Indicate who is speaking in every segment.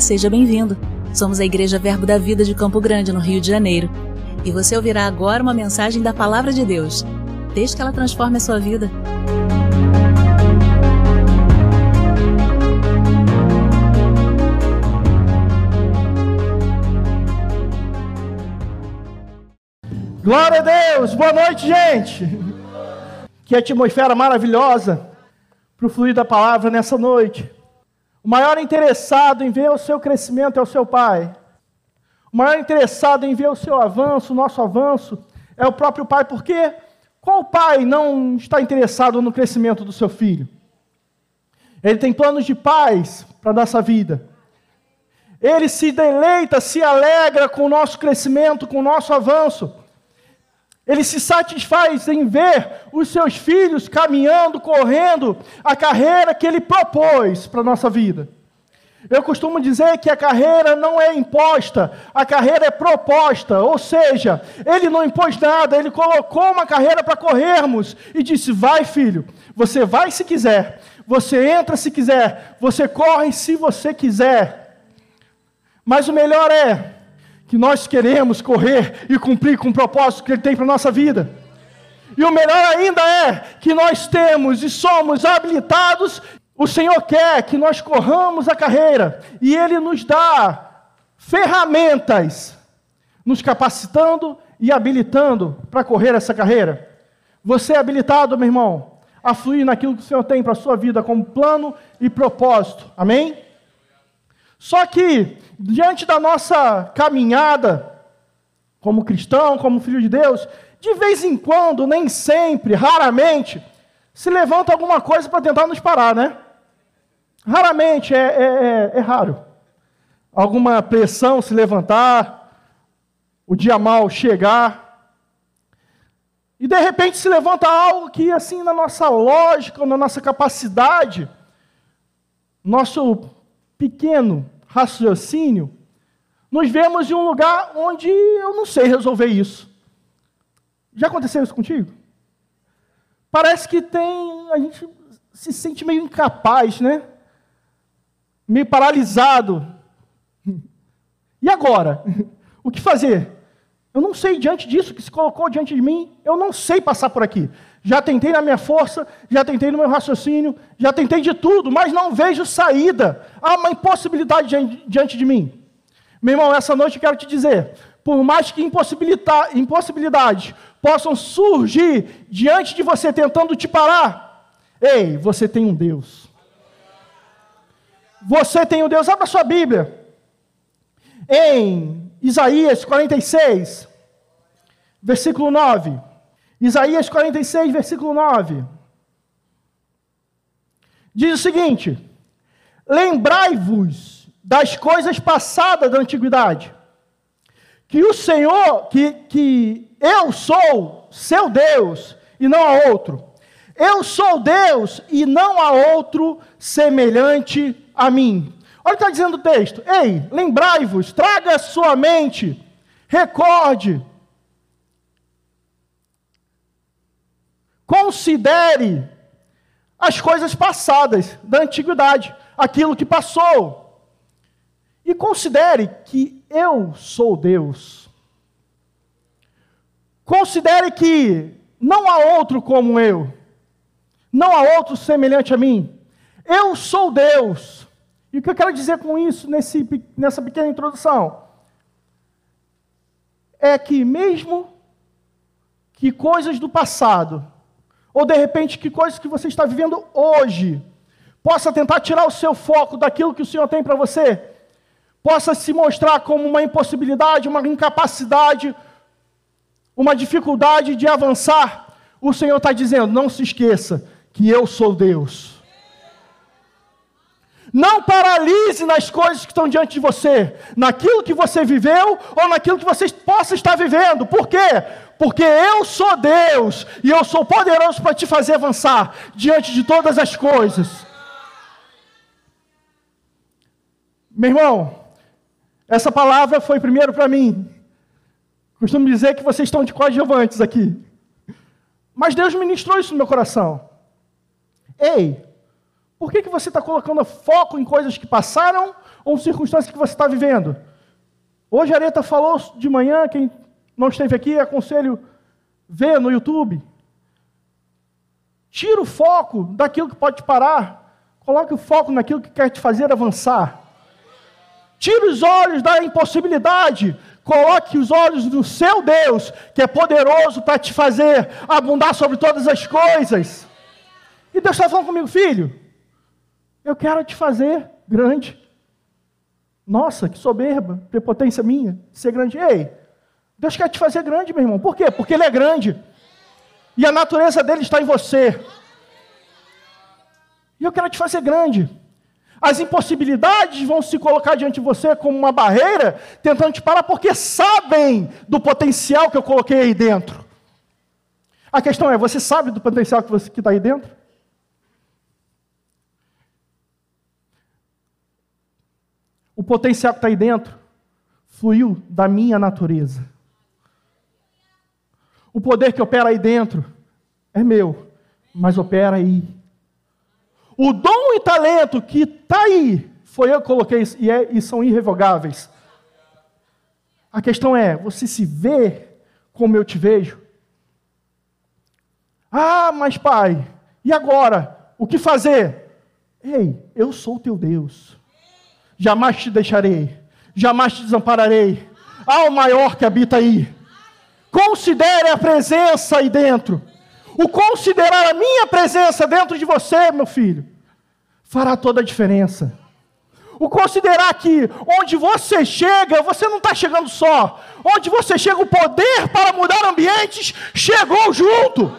Speaker 1: Seja bem-vindo. Somos a Igreja Verbo da Vida de Campo Grande, no Rio de Janeiro. E você ouvirá agora uma mensagem da Palavra de Deus. Desde que ela transforme a sua vida.
Speaker 2: Glória a Deus! Boa noite, gente! Que atmosfera maravilhosa para o fluir da palavra nessa noite. O maior interessado em ver o seu crescimento é o seu pai. O maior interessado em ver o seu avanço, o nosso avanço, é o próprio pai, porque qual pai não está interessado no crescimento do seu filho? Ele tem planos de paz para a nossa vida. Ele se deleita, se alegra com o nosso crescimento, com o nosso avanço. Ele se satisfaz em ver os seus filhos caminhando, correndo a carreira que ele propôs para a nossa vida. Eu costumo dizer que a carreira não é imposta, a carreira é proposta, ou seja, ele não impôs nada, ele colocou uma carreira para corrermos e disse: Vai, filho, você vai se quiser, você entra se quiser, você corre se você quiser. Mas o melhor é que nós queremos correr e cumprir com o propósito que Ele tem para a nossa vida. E o melhor ainda é que nós temos e somos habilitados. O Senhor quer que nós corramos a carreira e Ele nos dá ferramentas, nos capacitando e habilitando para correr essa carreira. Você é habilitado, meu irmão, a fluir naquilo que o Senhor tem para a sua vida como plano e propósito. Amém? Só que, diante da nossa caminhada, como cristão, como filho de Deus, de vez em quando, nem sempre, raramente, se levanta alguma coisa para tentar nos parar, né? Raramente, é, é, é, é raro. Alguma pressão se levantar, o dia mal chegar, e de repente se levanta algo que, assim, na nossa lógica, na nossa capacidade, nosso pequeno raciocínio, nos vemos em um lugar onde eu não sei resolver isso. Já aconteceu isso contigo? Parece que tem. A gente se sente meio incapaz, né? Meio paralisado. E agora? O que fazer? Eu não sei diante disso que se colocou diante de mim, eu não sei passar por aqui. Já tentei na minha força, já tentei no meu raciocínio, já tentei de tudo, mas não vejo saída. Há uma impossibilidade diante de mim. Meu irmão, essa noite eu quero te dizer: por mais que impossibilidades possam surgir diante de você tentando te parar, ei, você tem um Deus. Você tem um Deus. Abra sua Bíblia. Em Isaías 46, versículo 9. Isaías 46, versículo 9. Diz o seguinte: Lembrai-vos das coisas passadas da antiguidade, que o Senhor, que, que eu sou seu Deus e não há outro. Eu sou Deus e não há outro semelhante a mim. Olha o que está dizendo o texto. Ei, lembrai-vos, traga a sua mente, recorde, considere as coisas passadas da antiguidade, aquilo que passou. E considere que eu sou Deus. Considere que não há outro como eu, não há outro semelhante a mim. Eu sou Deus. E o que eu quero dizer com isso, nesse, nessa pequena introdução? É que, mesmo que coisas do passado, ou de repente que coisas que você está vivendo hoje, possa tentar tirar o seu foco daquilo que o Senhor tem para você, possa se mostrar como uma impossibilidade, uma incapacidade, uma dificuldade de avançar, o Senhor está dizendo: não se esqueça que eu sou Deus. Não paralise nas coisas que estão diante de você, naquilo que você viveu ou naquilo que você possa estar vivendo. Por quê? Porque eu sou Deus e eu sou poderoso para te fazer avançar diante de todas as coisas. Meu irmão, essa palavra foi primeiro para mim. Costumo dizer que vocês estão de coadjuvantes aqui. Mas Deus ministrou isso no meu coração. Ei, Por que, que você está colocando foco em coisas que passaram ou circunstâncias que você está vivendo? Hoje a Areta falou de manhã, quem não esteve aqui, aconselho ver no YouTube. Tira o foco daquilo que pode te parar. Coloque o foco naquilo que quer te fazer avançar. Tire os olhos da impossibilidade. Coloque os olhos no seu Deus, que é poderoso para te fazer abundar sobre todas as coisas. E Deus está falando comigo, filho, eu quero te fazer grande. Nossa, que soberba, prepotência minha, ser grande. Ei, Deus quer te fazer grande, meu irmão. Por quê? Porque Ele é grande. E a natureza dele está em você. E eu quero te fazer grande. As impossibilidades vão se colocar diante de você como uma barreira, tentando te parar, porque sabem do potencial que eu coloquei aí dentro. A questão é: você sabe do potencial que está aí dentro? O potencial que está aí dentro fluiu da minha natureza. O poder que opera aí dentro é meu, mas opera aí o dom e talento que está aí, foi eu que coloquei e, é, e são irrevogáveis. A questão é: você se vê como eu te vejo? Ah, mas pai, e agora? O que fazer? Ei, eu sou teu Deus. Jamais te deixarei, jamais te desampararei. Há o maior que habita aí. Considere a presença aí dentro. O considerar a minha presença dentro de você, meu filho, fará toda a diferença. O considerar que onde você chega, você não está chegando só. Onde você chega, o poder para mudar ambientes chegou junto.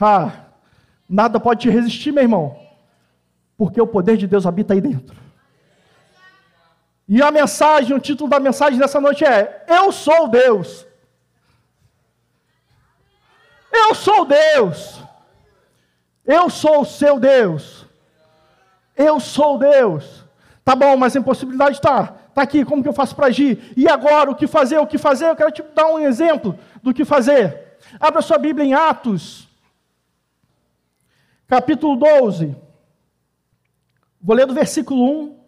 Speaker 2: Ah, nada pode te resistir, meu irmão, porque o poder de Deus habita aí dentro. E a mensagem, o título da mensagem dessa noite é: Eu sou Deus. Eu sou Deus. Eu sou o seu Deus. Eu sou Deus. Tá bom, mas a impossibilidade está. Está aqui, como que eu faço para agir? E agora, o que fazer? O que fazer? Eu quero te dar um exemplo do que fazer. Abra sua Bíblia em Atos, capítulo 12. Vou ler do versículo 1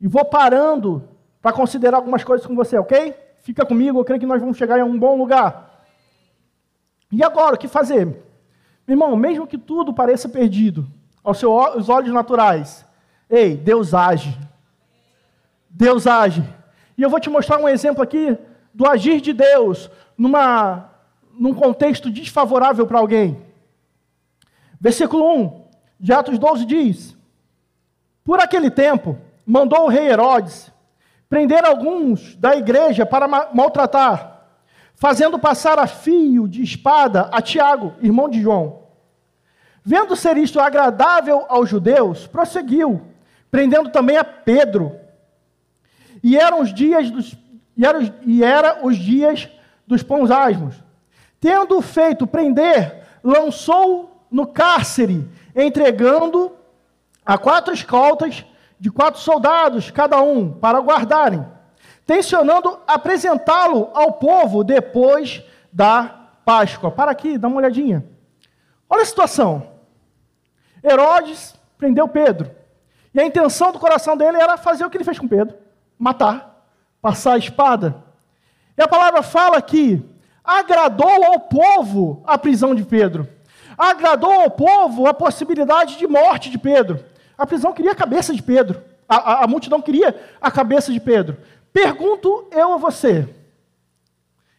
Speaker 2: e vou parando para considerar algumas coisas com você, ok? Fica comigo, eu creio que nós vamos chegar em um bom lugar. E agora, o que fazer? Meu irmão, mesmo que tudo pareça perdido aos seus olhos naturais, ei, Deus age. Deus age. E eu vou te mostrar um exemplo aqui do agir de Deus numa, num contexto desfavorável para alguém. Versículo 1 de Atos 12 diz: Por aquele tempo, mandou o rei Herodes prender alguns da igreja para maltratar, fazendo passar a fio de espada a Tiago, irmão de João. Vendo ser isto agradável aos judeus, prosseguiu, prendendo também a Pedro. E eram os dias dos e era, e era os dias dos pães asmos. Tendo feito prender, lançou no cárcere, entregando a quatro escoltas de quatro soldados, cada um, para guardarem, tensionando apresentá-lo ao povo depois da Páscoa. Para aqui, dá uma olhadinha. Olha a situação. Herodes prendeu Pedro. E a intenção do coração dele era fazer o que ele fez com Pedro: matar, passar a espada. E a palavra fala que agradou ao povo a prisão de Pedro, agradou ao povo a possibilidade de morte de Pedro. A prisão queria a cabeça de Pedro. A, a, a multidão queria a cabeça de Pedro. Pergunto eu a você: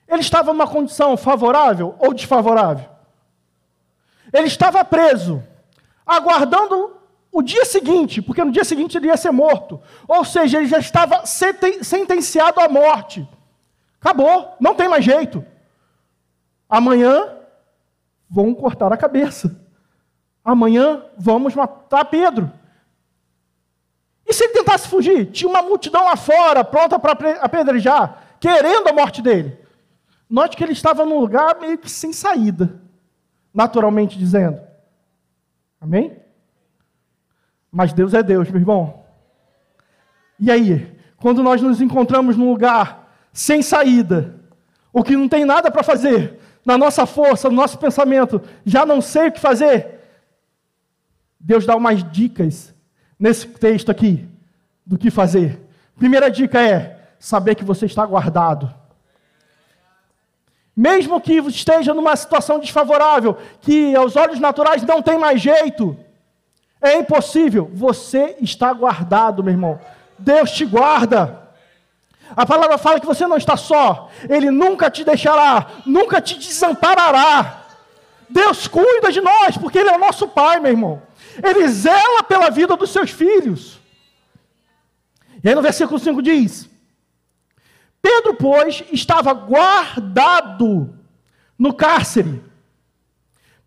Speaker 2: ele estava numa condição favorável ou desfavorável? Ele estava preso, aguardando o dia seguinte, porque no dia seguinte ele ia ser morto. Ou seja, ele já estava sentenciado à morte. Acabou, não tem mais jeito. Amanhã vão cortar a cabeça. Amanhã vamos matar Pedro. E se ele tentasse fugir? Tinha uma multidão lá fora, pronta para apedrejar, querendo a morte dele. Note que ele estava num lugar meio que sem saída, naturalmente dizendo. Amém? Mas Deus é Deus, meu irmão. E aí, quando nós nos encontramos num lugar sem saída, ou que não tem nada para fazer, na nossa força, no nosso pensamento, já não sei o que fazer. Deus dá umas dicas nesse texto aqui do que fazer. Primeira dica é saber que você está guardado. Mesmo que esteja numa situação desfavorável, que aos olhos naturais não tem mais jeito, é impossível, você está guardado, meu irmão. Deus te guarda. A palavra fala que você não está só, Ele nunca te deixará, nunca te desamparará. Deus cuida de nós, porque Ele é o nosso Pai, meu irmão. Ele zela pela vida dos seus filhos. E aí no versículo 5 diz: Pedro, pois, estava guardado no cárcere.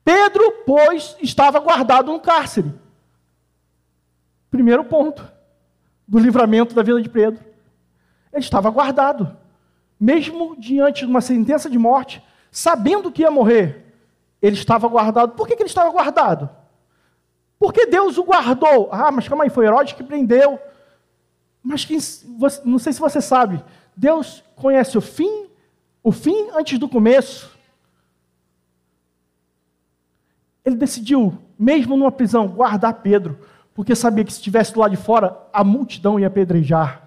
Speaker 2: Pedro, pois, estava guardado no cárcere. Primeiro ponto do livramento da vida de Pedro. Ele estava guardado. Mesmo diante de uma sentença de morte, sabendo que ia morrer, ele estava guardado. Por que, que ele estava guardado? Porque Deus o guardou. Ah, mas calma aí, foi Herodes que prendeu. Mas quem, você, não sei se você sabe, Deus conhece o fim, o fim antes do começo. Ele decidiu, mesmo numa prisão, guardar Pedro, porque sabia que se estivesse lado de fora, a multidão ia apedrejar.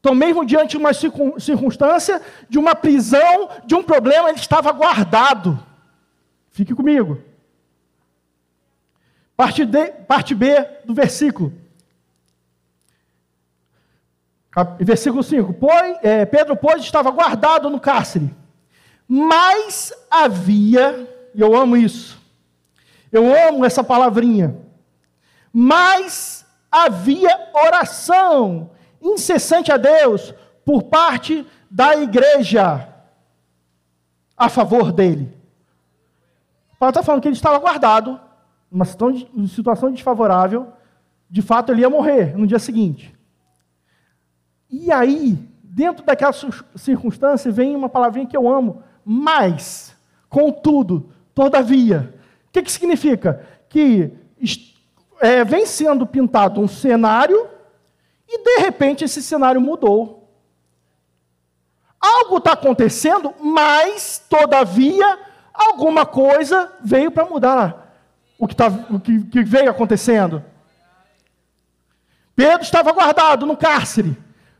Speaker 2: Então, mesmo diante de uma circunstância, de uma prisão, de um problema, ele estava guardado. Fique comigo. Parte, D, parte B do versículo. Versículo 5: pois, é, Pedro, pois, estava guardado no cárcere, mas havia, e eu amo isso, eu amo essa palavrinha, mas havia oração incessante a Deus por parte da igreja a favor dele. Paulo está falando que ele estava guardado, numa situação desfavorável, de fato ele ia morrer no dia seguinte. E aí, dentro daquela circunstância, vem uma palavrinha que eu amo, mas, contudo, todavia. O que, que significa? Que é, vem sendo pintado um cenário e, de repente, esse cenário mudou. Algo está acontecendo, mas, todavia, alguma coisa veio para mudar o, que, tá, o que, que veio acontecendo. Pedro estava guardado no cárcere.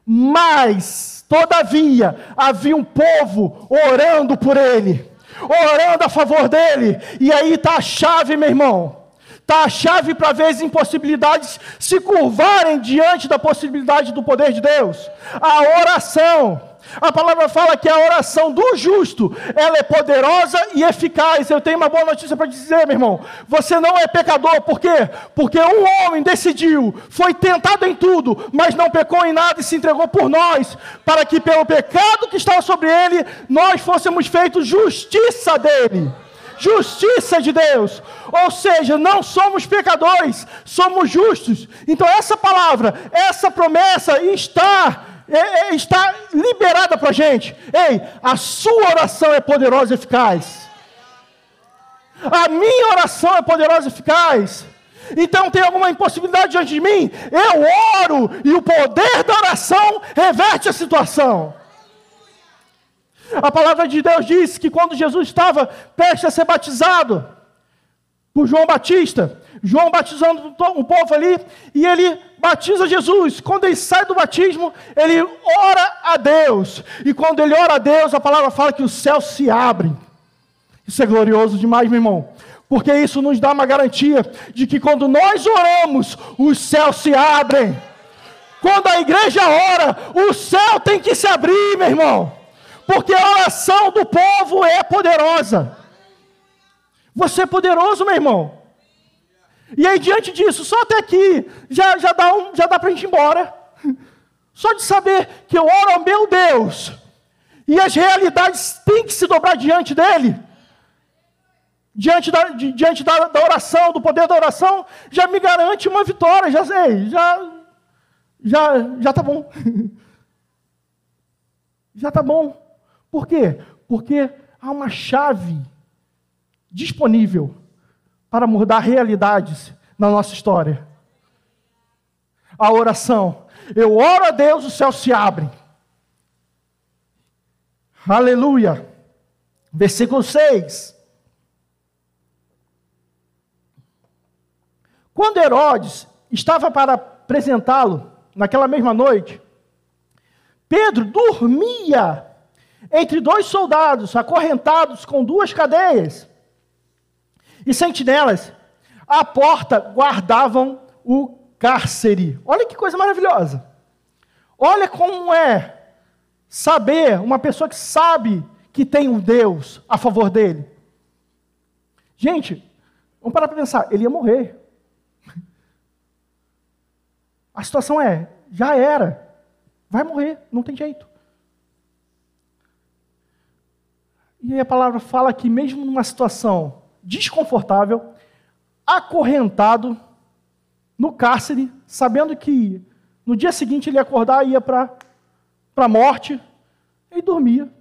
Speaker 2: Mas, todavia, havia um povo orando por ele, orando a favor dele. E aí está a chave, meu irmão. Está a chave para ver as impossibilidades se curvarem diante da possibilidade do poder de Deus. A oração. A palavra fala que a oração do justo, ela é poderosa e eficaz. Eu tenho uma boa notícia para dizer, meu irmão. Você não é pecador, por quê? Porque um homem decidiu, foi tentado em tudo, mas não pecou em nada e se entregou por nós, para que pelo pecado que estava sobre ele, nós fôssemos feitos justiça dele. Justiça de Deus, ou seja, não somos pecadores, somos justos. Então, essa palavra, essa promessa está é, é, está liberada para a gente. Ei, a sua oração é poderosa e eficaz. A minha oração é poderosa e eficaz. Então tem alguma impossibilidade diante de mim? Eu oro e o poder da oração reverte a situação. A palavra de Deus diz que quando Jesus estava prestes a ser batizado por João Batista, João batizando o povo ali, e ele batiza Jesus. Quando ele sai do batismo, ele ora a Deus. E quando ele ora a Deus, a palavra fala que os céus se abrem. Isso é glorioso demais, meu irmão. Porque isso nos dá uma garantia de que quando nós oramos, os céus se abrem. Quando a igreja ora, o céu tem que se abrir, meu irmão. Porque a oração do povo é poderosa. Você é poderoso, meu irmão. E aí, diante disso, só até aqui, já, já dá, um, já dá para a gente ir embora. Só de saber que eu oro ao meu Deus, e as realidades têm que se dobrar diante dele, diante da, di, diante da, da oração, do poder da oração, já me garante uma vitória, já sei, já, já, já tá bom. já tá bom. Por quê? Porque há uma chave disponível para mudar realidades na nossa história. A oração. Eu oro a Deus, os céus se abrem. Aleluia. Versículo 6. Quando Herodes estava para apresentá-lo naquela mesma noite, Pedro dormia entre dois soldados acorrentados com duas cadeias e sentinelas. À porta guardavam o cárcere. Olha que coisa maravilhosa. Olha como é saber, uma pessoa que sabe que tem um Deus a favor dele. Gente, vamos parar para pensar, ele ia morrer. A situação é, já era. Vai morrer, não tem jeito. E aí a palavra fala que mesmo numa situação desconfortável, acorrentado no cárcere, sabendo que no dia seguinte ele ia acordar e ia para a morte, ele dormia.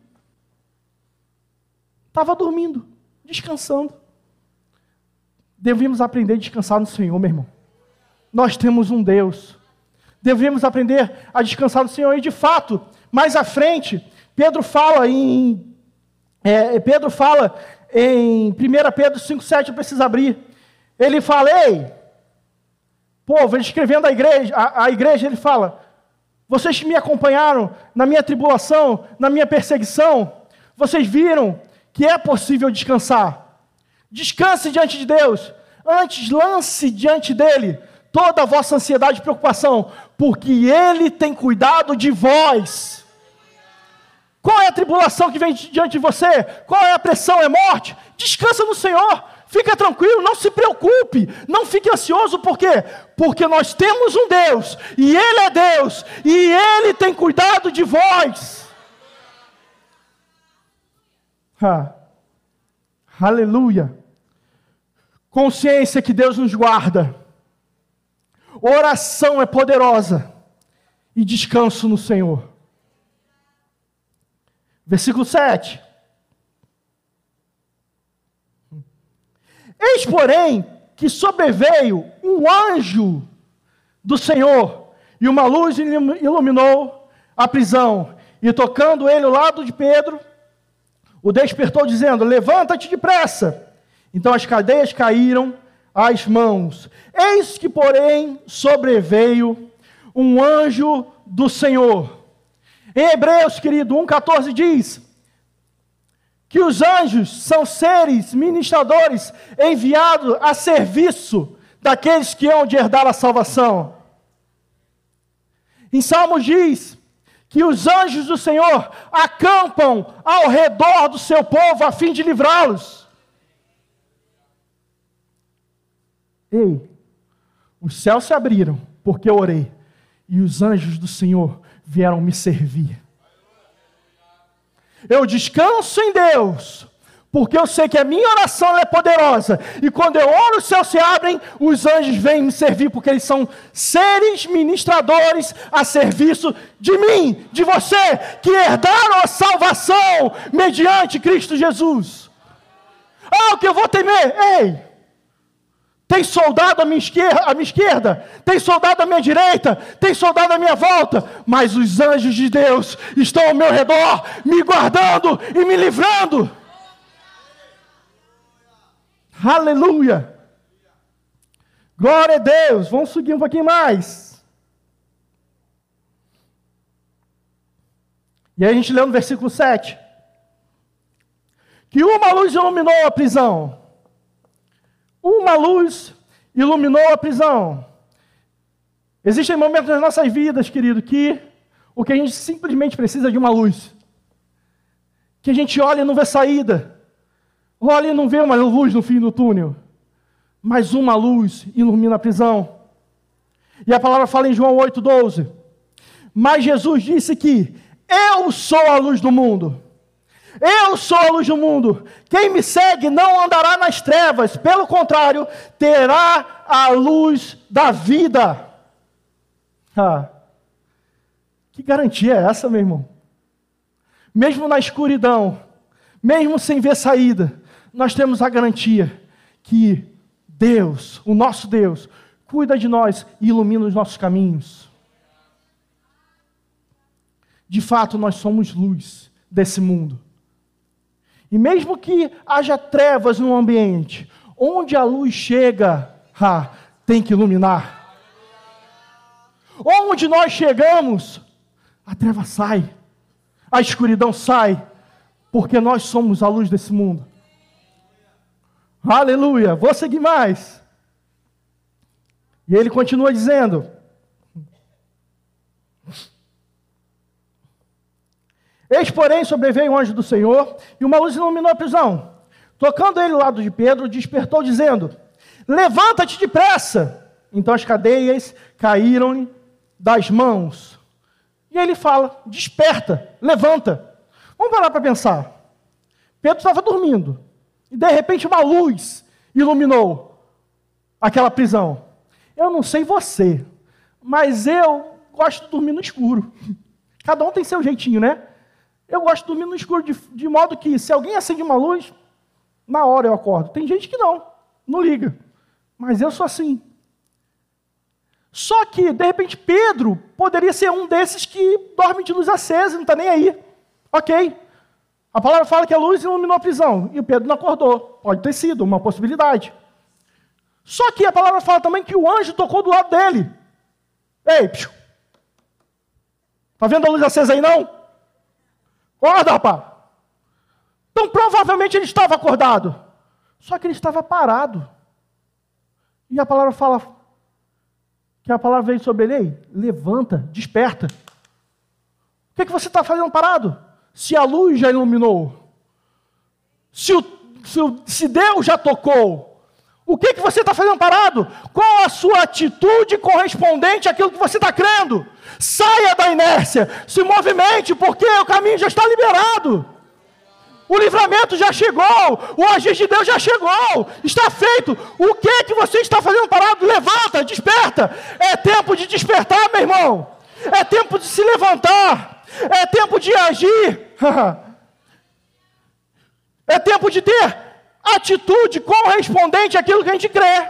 Speaker 2: Estava dormindo, descansando. Devíamos aprender a descansar no Senhor, meu irmão. Nós temos um Deus. Devemos aprender a descansar no Senhor. E de fato, mais à frente, Pedro fala em. É, Pedro fala em 1 Pedro 5,7, eu preciso abrir. Ele fala, ei, povo, ele escrevendo a igreja, a, a igreja, ele fala: vocês me acompanharam na minha tribulação, na minha perseguição, vocês viram que é possível descansar. Descanse diante de Deus. Antes, lance diante dele toda a vossa ansiedade e preocupação, porque ele tem cuidado de vós. Qual é a tribulação que vem diante de você? Qual é a pressão? É morte? Descansa no Senhor. Fica tranquilo, não se preocupe, não fique ansioso, por quê? Porque nós temos um Deus, e Ele é Deus, e Ele tem cuidado de vós. Aleluia. Consciência que Deus nos guarda. Oração é poderosa. E descanso no Senhor. Versículo 7. Eis, porém, que sobreveio um anjo do Senhor, e uma luz iluminou a prisão, e tocando ele ao lado de Pedro, o despertou, dizendo: Levanta-te depressa. Então as cadeias caíram às mãos. Eis que, porém, sobreveio um anjo do Senhor. Em Hebreus, querido, 1,14 diz: que os anjos são seres ministradores enviados a serviço daqueles que hão de herdar a salvação. Em Salmos diz que os anjos do Senhor acampam ao redor do seu povo a fim de livrá-los. Ei, os céus se abriram porque eu orei, e os anjos do Senhor vieram me servir. Eu descanso em Deus, porque eu sei que a minha oração é poderosa. E quando eu oro, os céus se abrem, os anjos vêm me servir, porque eles são seres ministradores a serviço de mim, de você, que herdaram a salvação mediante Cristo Jesus. Ah, o que eu vou temer? Ei! Tem soldado à minha, esquerda, à minha esquerda, tem soldado à minha direita, tem soldado à minha volta, mas os anjos de Deus estão ao meu redor, me guardando e me livrando. Aleluia! Glória a Deus! Vamos seguir um pouquinho mais. E aí a gente lê no versículo 7. Que uma luz iluminou a prisão uma luz iluminou a prisão. Existem momentos nas nossas vidas, querido, que o que a gente simplesmente precisa é de uma luz. Que a gente olha e não vê saída. Olha e não vê uma luz no fim do túnel. Mas uma luz ilumina a prisão. E a palavra fala em João 8,12. Mas Jesus disse que eu sou a luz do mundo. Eu sou a luz do mundo. Quem me segue não andará nas trevas, pelo contrário, terá a luz da vida. Ah, que garantia é essa, meu irmão? Mesmo na escuridão, mesmo sem ver saída, nós temos a garantia que Deus, o nosso Deus, cuida de nós e ilumina os nossos caminhos. De fato, nós somos luz desse mundo. E mesmo que haja trevas no ambiente, onde a luz chega, tem que iluminar. Onde nós chegamos, a treva sai, a escuridão sai, porque nós somos a luz desse mundo. Aleluia. Vou seguir mais. E ele continua dizendo: Eis, porém, sobreveio o anjo do Senhor, e uma luz iluminou a prisão. Tocando ele ao lado de Pedro, despertou, dizendo: Levanta-te depressa. Então as cadeias caíram-lhe das mãos. E ele fala: Desperta, levanta. Vamos parar para pensar. Pedro estava dormindo. E de repente uma luz iluminou aquela prisão. Eu não sei você, mas eu gosto de dormir no escuro. Cada um tem seu jeitinho, né? Eu gosto de dormir no escuro de, de modo que se alguém acende uma luz, na hora eu acordo. Tem gente que não, não liga. Mas eu sou assim. Só que, de repente, Pedro poderia ser um desses que dorme de luz acesa, não está nem aí. Ok. A palavra fala que a luz iluminou a prisão e o Pedro não acordou. Pode ter sido uma possibilidade. Só que a palavra fala também que o anjo tocou do lado dele. Ei, psiu. Tá vendo a luz acesa aí não? Acorda, rapaz. Então provavelmente ele estava acordado. Só que ele estava parado. E a palavra fala que a palavra veio sobre ele, Ei, levanta, desperta. O que, é que você está fazendo parado? se a luz já iluminou? Se, o, se, o, se Deus já tocou? O que, que você está fazendo parado? Qual a sua atitude correspondente àquilo que você está crendo? Saia da inércia, se movimente, porque o caminho já está liberado. O livramento já chegou, o agir de Deus já chegou, está feito. O que que você está fazendo parado? Levanta, desperta. É tempo de despertar, meu irmão. É tempo de se levantar. É tempo de agir. é tempo de ter atitude correspondente àquilo que a gente crê.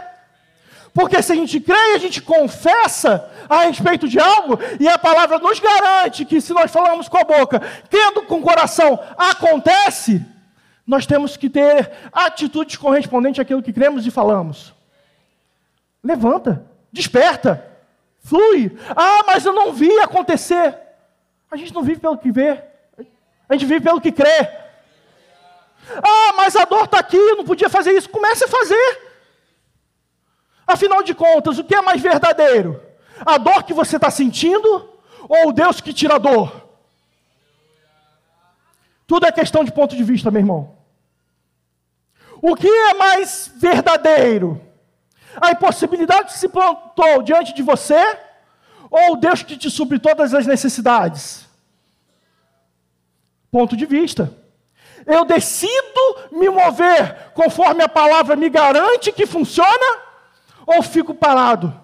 Speaker 2: Porque se a gente crê e a gente confessa a respeito de algo, e a palavra nos garante que se nós falamos com a boca, tendo com o coração, acontece, nós temos que ter atitudes correspondentes àquilo que cremos e falamos. Levanta, desperta, flui. Ah, mas eu não vi acontecer. A gente não vive pelo que vê, a gente vive pelo que crê. Ah, mas a dor está aqui, eu não podia fazer isso. Comece a fazer. Afinal de contas, o que é mais verdadeiro? A dor que você está sentindo ou o Deus que tira a dor? Tudo é questão de ponto de vista, meu irmão. O que é mais verdadeiro? A impossibilidade que se plantou diante de você ou o Deus que te supre todas as necessidades? ponto de vista. Eu decido me mover conforme a palavra me garante que funciona, ou fico parado?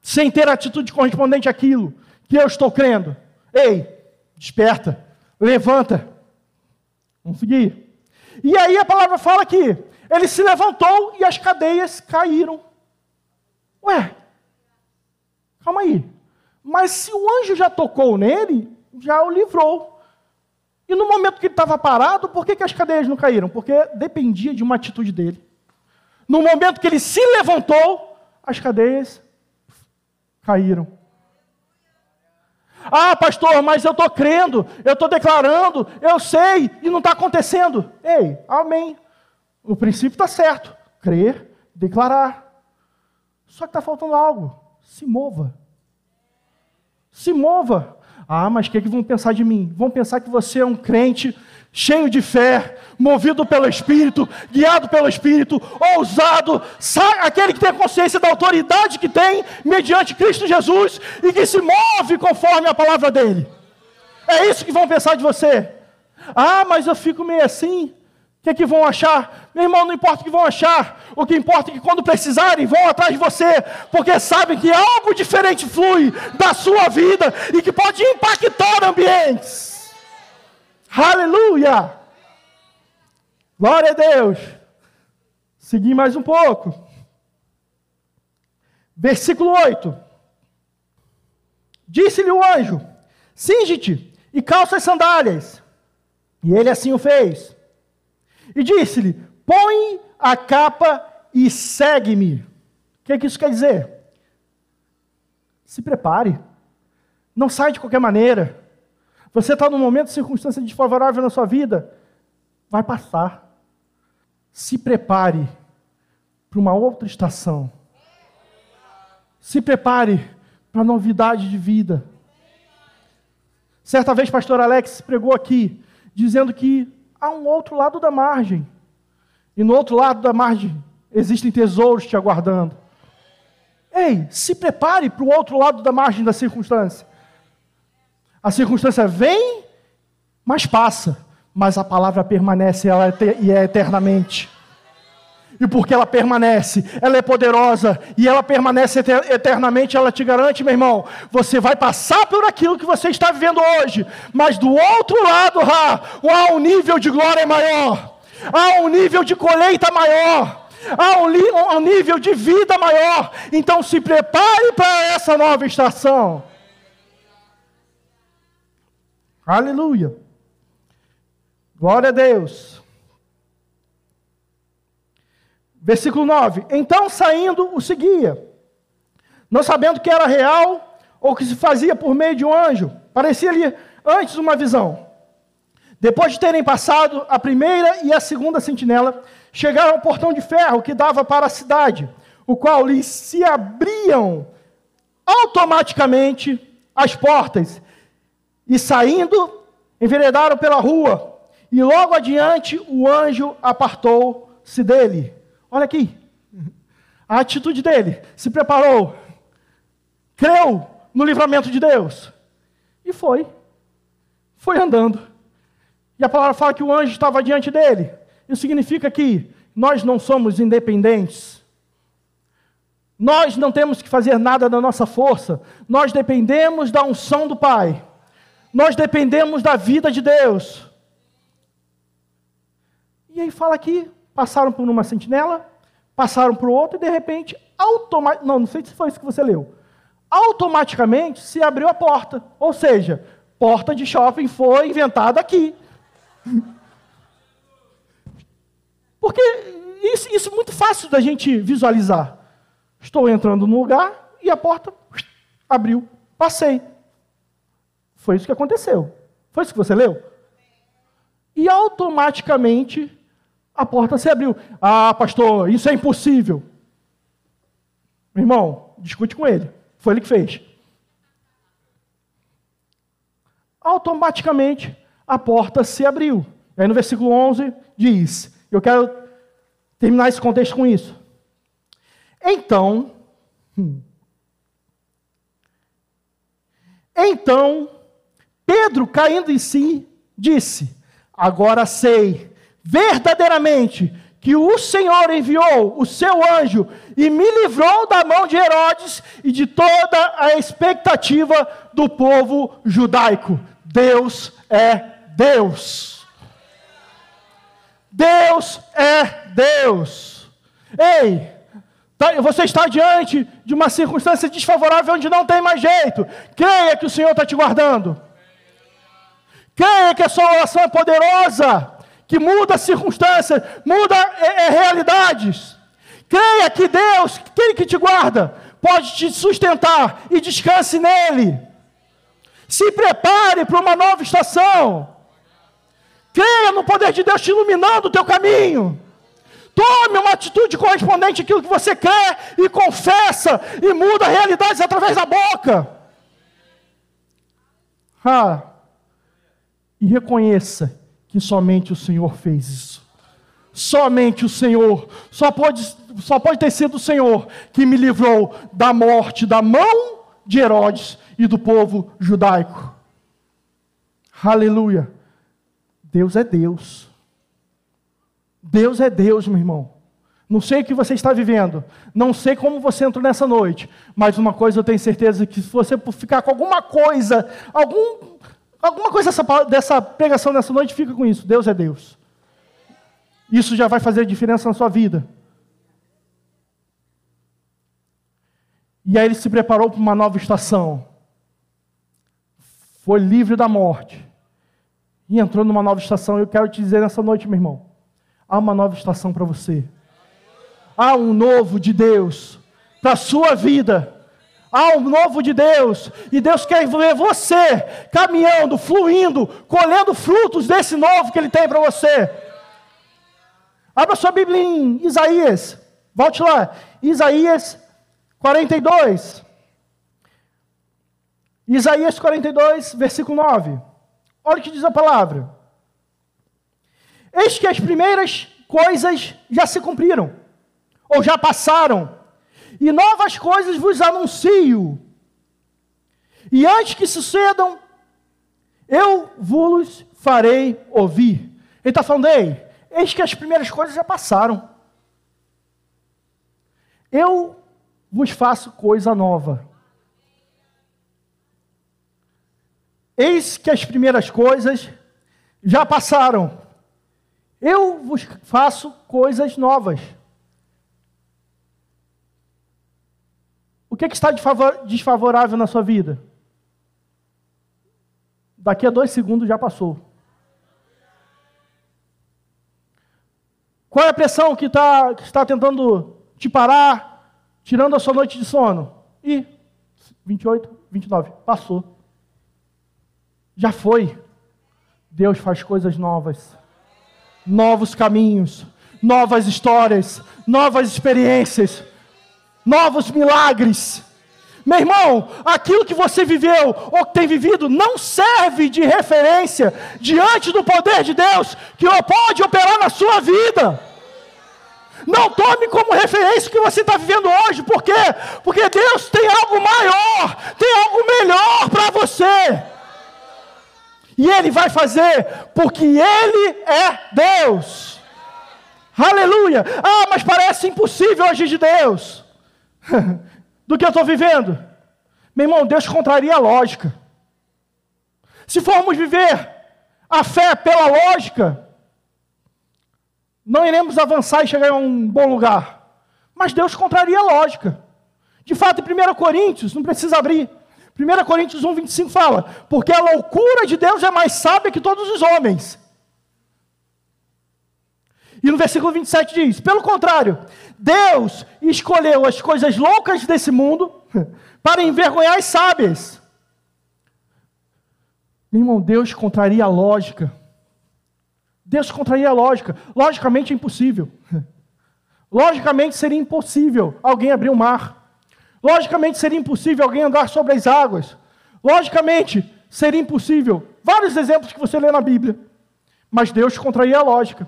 Speaker 2: Sem ter atitude correspondente àquilo que eu estou crendo. Ei, desperta, levanta. Vamos seguir. E aí a palavra fala que ele se levantou e as cadeias caíram. Ué, calma aí. Mas se o anjo já tocou nele, já o livrou. E no momento que ele estava parado, por que, que as cadeias não caíram? Porque dependia de uma atitude dele. No momento que ele se levantou, as cadeias caíram. Ah, pastor, mas eu estou crendo, eu estou declarando, eu sei, e não está acontecendo. Ei, amém. O princípio está certo. Crer, declarar. Só que está faltando algo. Se mova. Se mova. Ah, mas o que, é que vão pensar de mim? Vão pensar que você é um crente cheio de fé, movido pelo Espírito, guiado pelo Espírito, ousado, aquele que tem consciência da autoridade que tem mediante Cristo Jesus e que se move conforme a palavra dele. É isso que vão pensar de você. Ah, mas eu fico meio assim. O que, é que vão achar? Meu irmão, não importa o que vão achar. O que importa é que quando precisarem, vão atrás de você, porque sabem que algo diferente flui da sua vida e que pode impactar ambientes. Aleluia! Glória a Deus. Seguir mais um pouco. Versículo 8. Disse-lhe o anjo: Singe-te e calça as sandálias. E ele assim o fez. E disse-lhe: Põe a capa e segue-me. O que, é que isso quer dizer? Se prepare. Não sai de qualquer maneira. Você está num momento de circunstância desfavorável na sua vida. Vai passar. Se prepare para uma outra estação. Se prepare para novidade de vida. Certa vez, pastor Alex pregou aqui, dizendo que há um outro lado da margem. E no outro lado da margem existem tesouros te aguardando. Ei, se prepare para o outro lado da margem da circunstância. A circunstância vem, mas passa. Mas a palavra permanece ela é e é eternamente. E porque ela permanece, ela é poderosa e ela permanece eternamente, ela te garante, meu irmão, você vai passar por aquilo que você está vivendo hoje, mas do outro lado, há um nível de glória maior, há um nível de colheita maior, há um, um nível de vida maior. Então se prepare para essa nova estação. Aleluia. Glória a Deus. Versículo 9: Então saindo o seguia, não sabendo que era real ou que se fazia por meio de um anjo, parecia-lhe antes uma visão. Depois de terem passado a primeira e a segunda sentinela, chegaram ao portão de ferro que dava para a cidade, o qual lhes se abriam automaticamente as portas, e saindo, enveredaram pela rua, e logo adiante o anjo apartou-se dele. Olha aqui. A atitude dele. Se preparou. Creu no livramento de Deus. E foi. Foi andando. E a palavra fala que o anjo estava diante dele. Isso significa que nós não somos independentes. Nós não temos que fazer nada da nossa força. Nós dependemos da unção do Pai. Nós dependemos da vida de Deus. E aí fala aqui, passaram por uma sentinela, passaram para o outro e de repente, automaticamente, não, não sei se foi isso que você leu, automaticamente se abriu a porta. Ou seja, porta de shopping foi inventada aqui. Porque isso, isso é muito fácil da gente visualizar. Estou entrando no lugar e a porta abriu. Passei. Foi isso que aconteceu. Foi isso que você leu? E automaticamente a porta se abriu. Ah, pastor, isso é impossível. Irmão, discute com ele. Foi ele que fez. Automaticamente a porta se abriu. Aí no versículo 11 diz: Eu quero terminar esse contexto com isso. Então, hum, então, Pedro, caindo em si, disse: Agora sei verdadeiramente que o Senhor enviou o seu anjo e me livrou da mão de Herodes e de toda a expectativa do povo judaico. Deus é Deus. Deus é Deus. Ei, tá, você está diante de uma circunstância desfavorável onde não tem mais jeito. Creia que o Senhor está te guardando. Creia que a sua oração é poderosa que muda circunstâncias, muda é, é, realidades. Creia que Deus, aquele que te guarda, pode te sustentar e descanse nele. Se prepare para uma nova estação. Creia no poder de Deus te iluminando o teu caminho. Tome uma atitude correspondente àquilo que você quer e confessa e muda realidades através da boca. Ah, e reconheça que somente o Senhor fez isso. Somente o Senhor, só pode, só pode ter sido o Senhor que me livrou da morte, da mão de Herodes e do povo judaico. Aleluia. Deus é Deus. Deus é Deus, meu irmão. Não sei o que você está vivendo, não sei como você entrou nessa noite, mas uma coisa eu tenho certeza que se você ficar com alguma coisa, algum Alguma coisa dessa, dessa pregação nessa noite fica com isso. Deus é Deus. Isso já vai fazer diferença na sua vida. E aí ele se preparou para uma nova estação. foi livre da morte e entrou numa nova estação. Eu quero te dizer nessa noite, meu irmão, há uma nova estação para você. Há um novo de Deus para a sua vida. Um novo de Deus. E Deus quer ver você caminhando, fluindo, colhendo frutos desse novo que Ele tem para você. Abra sua Bíblia em Isaías. Volte lá. Isaías 42. Isaías 42, versículo 9. Olha o que diz a palavra. Eis que as primeiras coisas já se cumpriram, ou já passaram, e novas coisas vos anuncio. E antes que sucedam, eu vos farei ouvir. Ele está falando, ei, eis que as primeiras coisas já passaram. Eu vos faço coisa nova. Eis que as primeiras coisas já passaram. Eu vos faço coisas novas. O que, é que está desfavorável na sua vida? Daqui a dois segundos já passou. Qual é a pressão que, tá, que está tentando te parar, tirando a sua noite de sono? E 28, 29, passou. Já foi. Deus faz coisas novas, novos caminhos, novas histórias, novas experiências, novos milagres. Meu irmão, aquilo que você viveu ou tem vivido não serve de referência diante do poder de Deus que pode operar na sua vida. Não tome como referência o que você está vivendo hoje, por quê? Porque Deus tem algo maior, tem algo melhor para você. E Ele vai fazer, porque Ele é Deus. Aleluia! Ah, mas parece impossível agir de Deus. Do que eu estou vivendo. Meu irmão, Deus contraria a lógica. Se formos viver a fé pela lógica, não iremos avançar e chegar a um bom lugar. Mas Deus contraria a lógica. De fato, em 1 Coríntios, não precisa abrir, 1 Coríntios 1, 25 fala: Porque a loucura de Deus é mais sábia que todos os homens. E no versículo 27 diz: Pelo contrário, Deus escolheu as coisas loucas desse mundo para envergonhar as sábias. Meu irmão, Deus contraria a lógica. Deus contraria a lógica. Logicamente é impossível. Logicamente seria impossível alguém abrir o um mar. Logicamente seria impossível alguém andar sobre as águas. Logicamente seria impossível. Vários exemplos que você lê na Bíblia. Mas Deus contraria a lógica.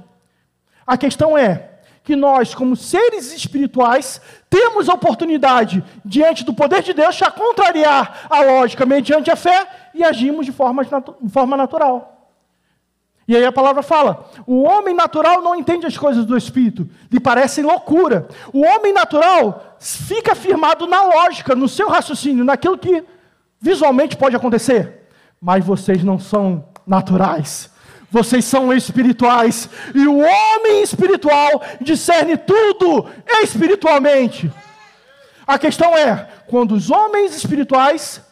Speaker 2: A questão é que nós, como seres espirituais, temos a oportunidade, diante do poder de Deus, de contrariar a lógica mediante a fé e agimos de forma, de forma natural. E aí a palavra fala: o homem natural não entende as coisas do espírito, lhe parecem loucura. O homem natural fica firmado na lógica, no seu raciocínio, naquilo que visualmente pode acontecer. Mas vocês não são naturais, vocês são espirituais. E o homem espiritual discerne tudo espiritualmente. A questão é: quando os homens espirituais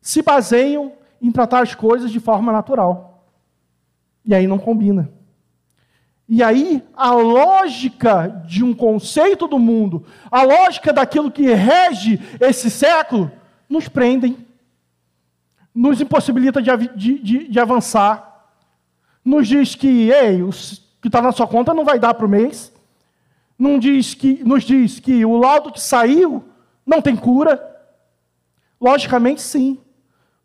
Speaker 2: se baseiam em tratar as coisas de forma natural. E aí não combina. E aí a lógica de um conceito do mundo, a lógica daquilo que rege esse século, nos prendem, nos impossibilita de, de, de avançar, nos diz que, ei, o que está na sua conta não vai dar para o mês, não diz que, nos diz que o laudo que saiu não tem cura. Logicamente, sim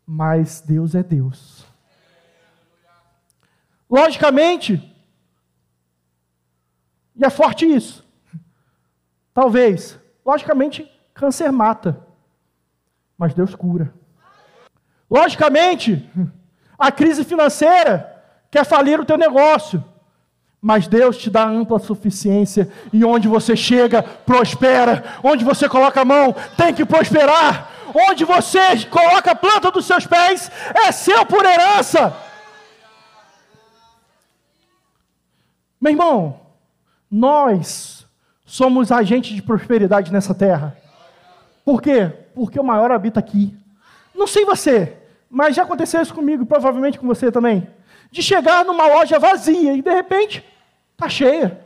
Speaker 2: mas Deus é Deus. Logicamente, e é forte isso. Talvez, logicamente, câncer mata, mas Deus cura. Logicamente, a crise financeira quer falir o teu negócio, mas Deus te dá ampla suficiência e onde você chega, prospera. Onde você coloca a mão, tem que prosperar onde você coloca a planta dos seus pés, é seu por herança. Meu irmão, nós somos agentes de prosperidade nessa terra. Por quê? Porque o maior habita aqui. Não sei você, mas já aconteceu isso comigo, provavelmente com você também. De chegar numa loja vazia e de repente está cheia.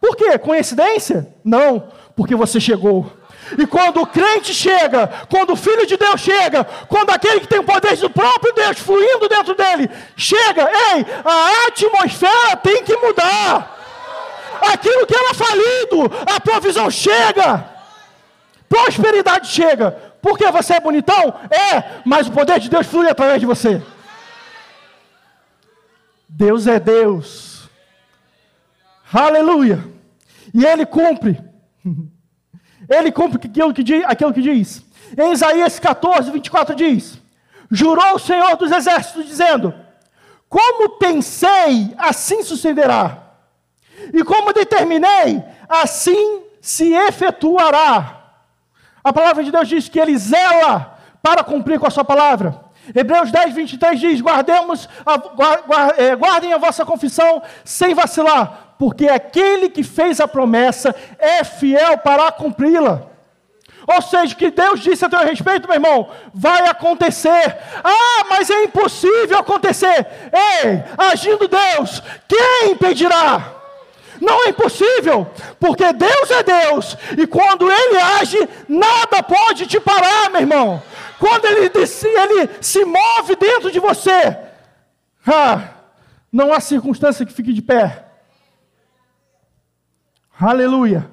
Speaker 2: Por quê? Coincidência? Não, porque você chegou. E quando o crente chega, quando o Filho de Deus chega, quando aquele que tem o poder do próprio Deus fluindo dentro dele chega, ei, a atmosfera tem que mudar. Aquilo que era falido, a provisão chega, prosperidade chega. Porque você é bonitão? É, mas o poder de Deus flui através de você. Deus é Deus. Aleluia. E Ele cumpre. Ele cumpre aquilo que diz. Aquilo que diz. Em Isaías 14, 24 diz: Jurou o Senhor dos Exércitos, dizendo: Como pensei, assim sucederá. E como determinei, assim se efetuará. A palavra de Deus diz que ele zela para cumprir com a sua palavra. Hebreus 10, 23 diz: Guardemos a, é, guardem a vossa confissão sem vacilar, porque aquele que fez a promessa é fiel para cumpri-la. Ou seja, o que Deus disse a teu respeito, meu irmão, vai acontecer. Ah, mas é impossível acontecer. Ei, agindo Deus, quem impedirá? Não é impossível, porque Deus é Deus, e quando Ele age, nada pode te parar, meu irmão. Quando Ele, ele se move dentro de você, ah, não há circunstância que fique de pé. Aleluia.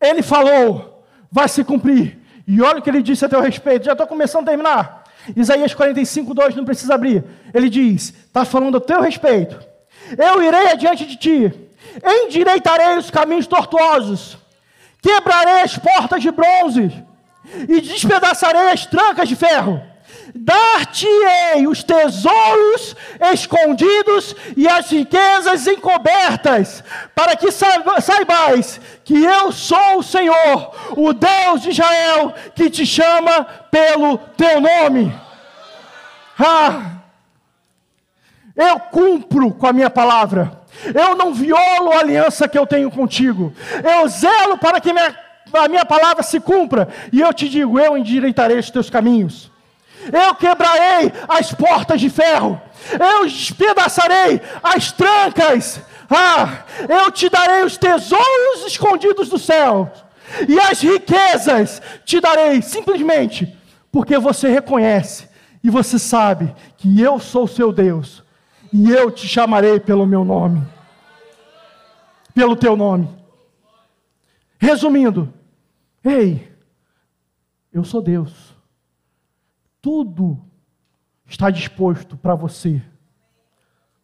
Speaker 2: Ele falou, vai se cumprir. E olha o que ele disse a teu respeito. Já estou começando a terminar. Isaías 45, 2, não precisa abrir. Ele diz: está falando a teu respeito. Eu irei adiante de ti endireitarei os caminhos tortuosos, quebrarei as portas de bronze e despedaçarei as trancas de ferro. Dar-te-ei os tesouros escondidos e as riquezas encobertas, para que saibais que eu sou o Senhor, o Deus de Israel, que te chama pelo teu nome. Ah, eu cumpro com a minha palavra. Eu não violo a aliança que eu tenho contigo. Eu zelo para que minha, a minha palavra se cumpra. E eu te digo: eu endireitarei os teus caminhos. Eu quebrarei as portas de ferro. Eu despedaçarei as trancas. Ah, eu te darei os tesouros escondidos do céu. E as riquezas te darei simplesmente porque você reconhece e você sabe que eu sou seu Deus e eu te chamarei pelo meu nome. Pelo teu nome. Resumindo, ei, eu sou Deus. Tudo está disposto para você.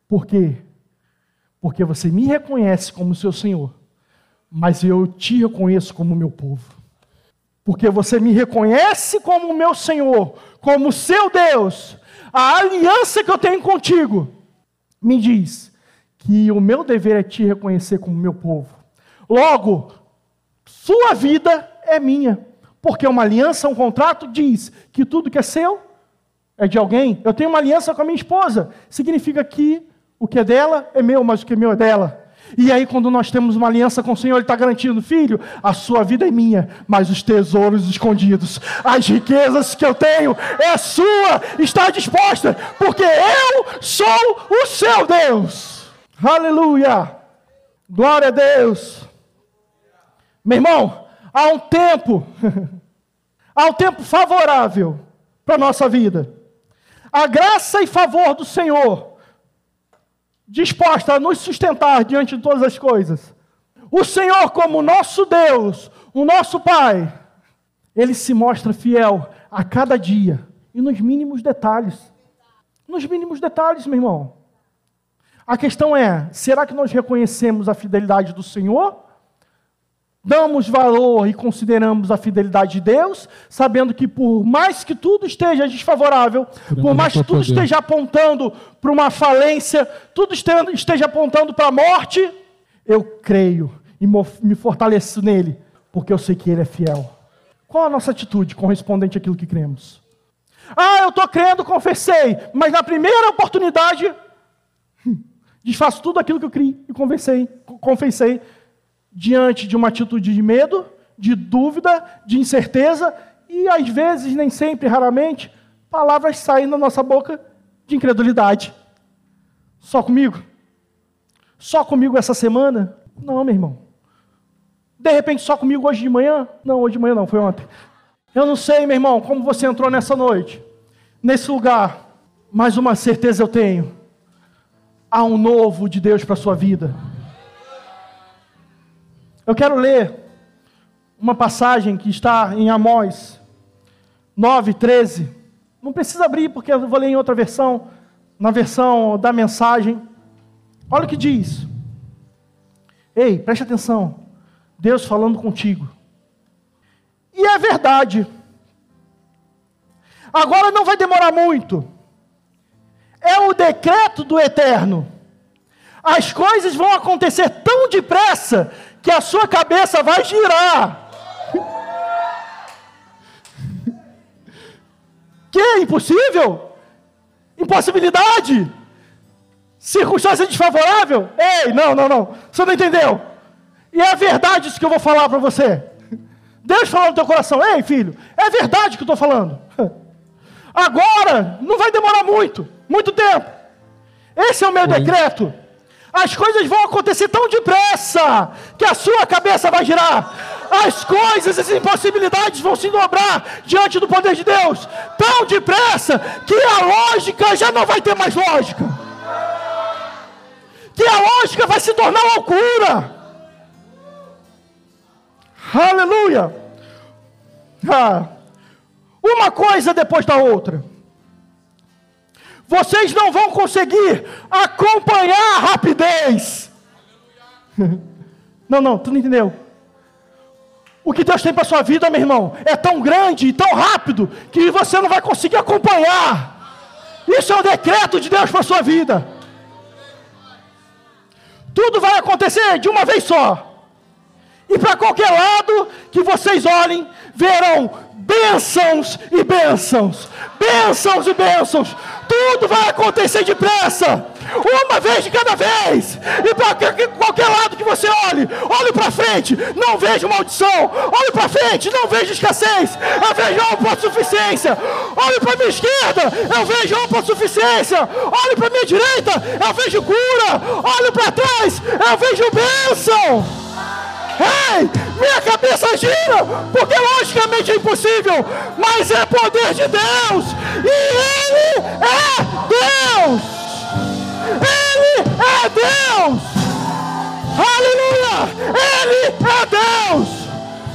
Speaker 2: Por quê? Porque você me reconhece como seu Senhor, mas eu te reconheço como meu povo. Porque você me reconhece como meu Senhor, como seu Deus, a aliança que eu tenho contigo me diz que o meu dever é te reconhecer como meu povo. Logo, sua vida é minha. Porque uma aliança, um contrato, diz que tudo que é seu é de alguém. Eu tenho uma aliança com a minha esposa. Significa que o que é dela é meu, mas o que é meu é dela. E aí, quando nós temos uma aliança com o Senhor, Ele está garantindo, filho, a sua vida é minha, mas os tesouros escondidos, as riquezas que eu tenho, é sua, está disposta, porque eu sou o seu Deus. Aleluia! Glória a Deus. Meu irmão, há um tempo, há um tempo favorável para a nossa vida. A graça e favor do Senhor disposta a nos sustentar diante de todas as coisas. O Senhor, como nosso Deus, o nosso Pai, ele se mostra fiel a cada dia e nos mínimos detalhes. Nos mínimos detalhes, meu irmão. A questão é: será que nós reconhecemos a fidelidade do Senhor? Damos valor e consideramos a fidelidade de Deus, sabendo que por mais que tudo esteja desfavorável, por mais que tudo esteja apontando para uma falência, tudo esteja apontando para a morte, eu creio e me fortaleço nele, porque eu sei que ele é fiel. Qual a nossa atitude correspondente àquilo que cremos? Ah, eu estou crendo, confessei, mas na primeira oportunidade, desfaço tudo aquilo que eu criei e confessei, confessei diante de uma atitude de medo, de dúvida, de incerteza e às vezes, nem sempre, raramente, palavras saem da nossa boca de incredulidade. Só comigo? Só comigo essa semana? Não, meu irmão. De repente, só comigo hoje de manhã? Não, hoje de manhã não, foi ontem. Eu não sei, meu irmão, como você entrou nessa noite, nesse lugar, mas uma certeza eu tenho: há um novo de Deus para a sua vida. Eu quero ler uma passagem que está em Amós 9, 13. Não precisa abrir, porque eu vou ler em outra versão, na versão da mensagem. Olha o que diz. Ei, preste atenção. Deus falando contigo. E é verdade. Agora não vai demorar muito. É o decreto do eterno. As coisas vão acontecer tão depressa que a sua cabeça vai girar. Que é impossível? Impossibilidade? Circunstância desfavorável? Ei, não, não, não. Você não entendeu. E é verdade isso que eu vou falar para você. Deus falou no teu coração, ei filho, é verdade que eu estou falando. Agora, não vai demorar muito, muito tempo. Esse é o meu Oi. decreto. As coisas vão acontecer tão depressa que a sua cabeça vai girar. As coisas, as impossibilidades vão se dobrar diante do poder de Deus tão depressa que a lógica já não vai ter mais lógica. Que a lógica vai se tornar loucura. Aleluia! Ah, uma coisa depois da outra. Vocês não vão conseguir acompanhar a rapidez. Não, não, tu não entendeu. O que Deus tem para a sua vida, meu irmão, é tão grande e tão rápido que você não vai conseguir acompanhar. Isso é o decreto de Deus para a sua vida. Tudo vai acontecer de uma vez só. E para qualquer lado que vocês olhem, verão bênçãos e bênçãos, bênçãos e bênçãos. Tudo vai acontecer depressa, uma vez de cada vez. E para qualquer lado que você olhe, olhe para frente, não vejo maldição. Olhe para frente, não vejo escassez. Eu vejo ampla suficiência. Olhe para minha esquerda, eu vejo ampla suficiência. Olhe para minha direita, eu vejo cura. Olhe para trás, eu vejo bênção. Ei, minha cabeça gira, porque logicamente é impossível, mas é poder de Deus, e Ele é Deus. Ele é Deus. Aleluia! Ele é Deus.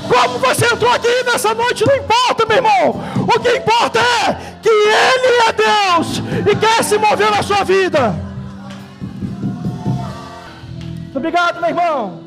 Speaker 2: Como você entrou aqui nessa noite não importa, meu irmão. O que importa é que Ele é Deus e quer se mover na sua vida. Obrigado, meu irmão.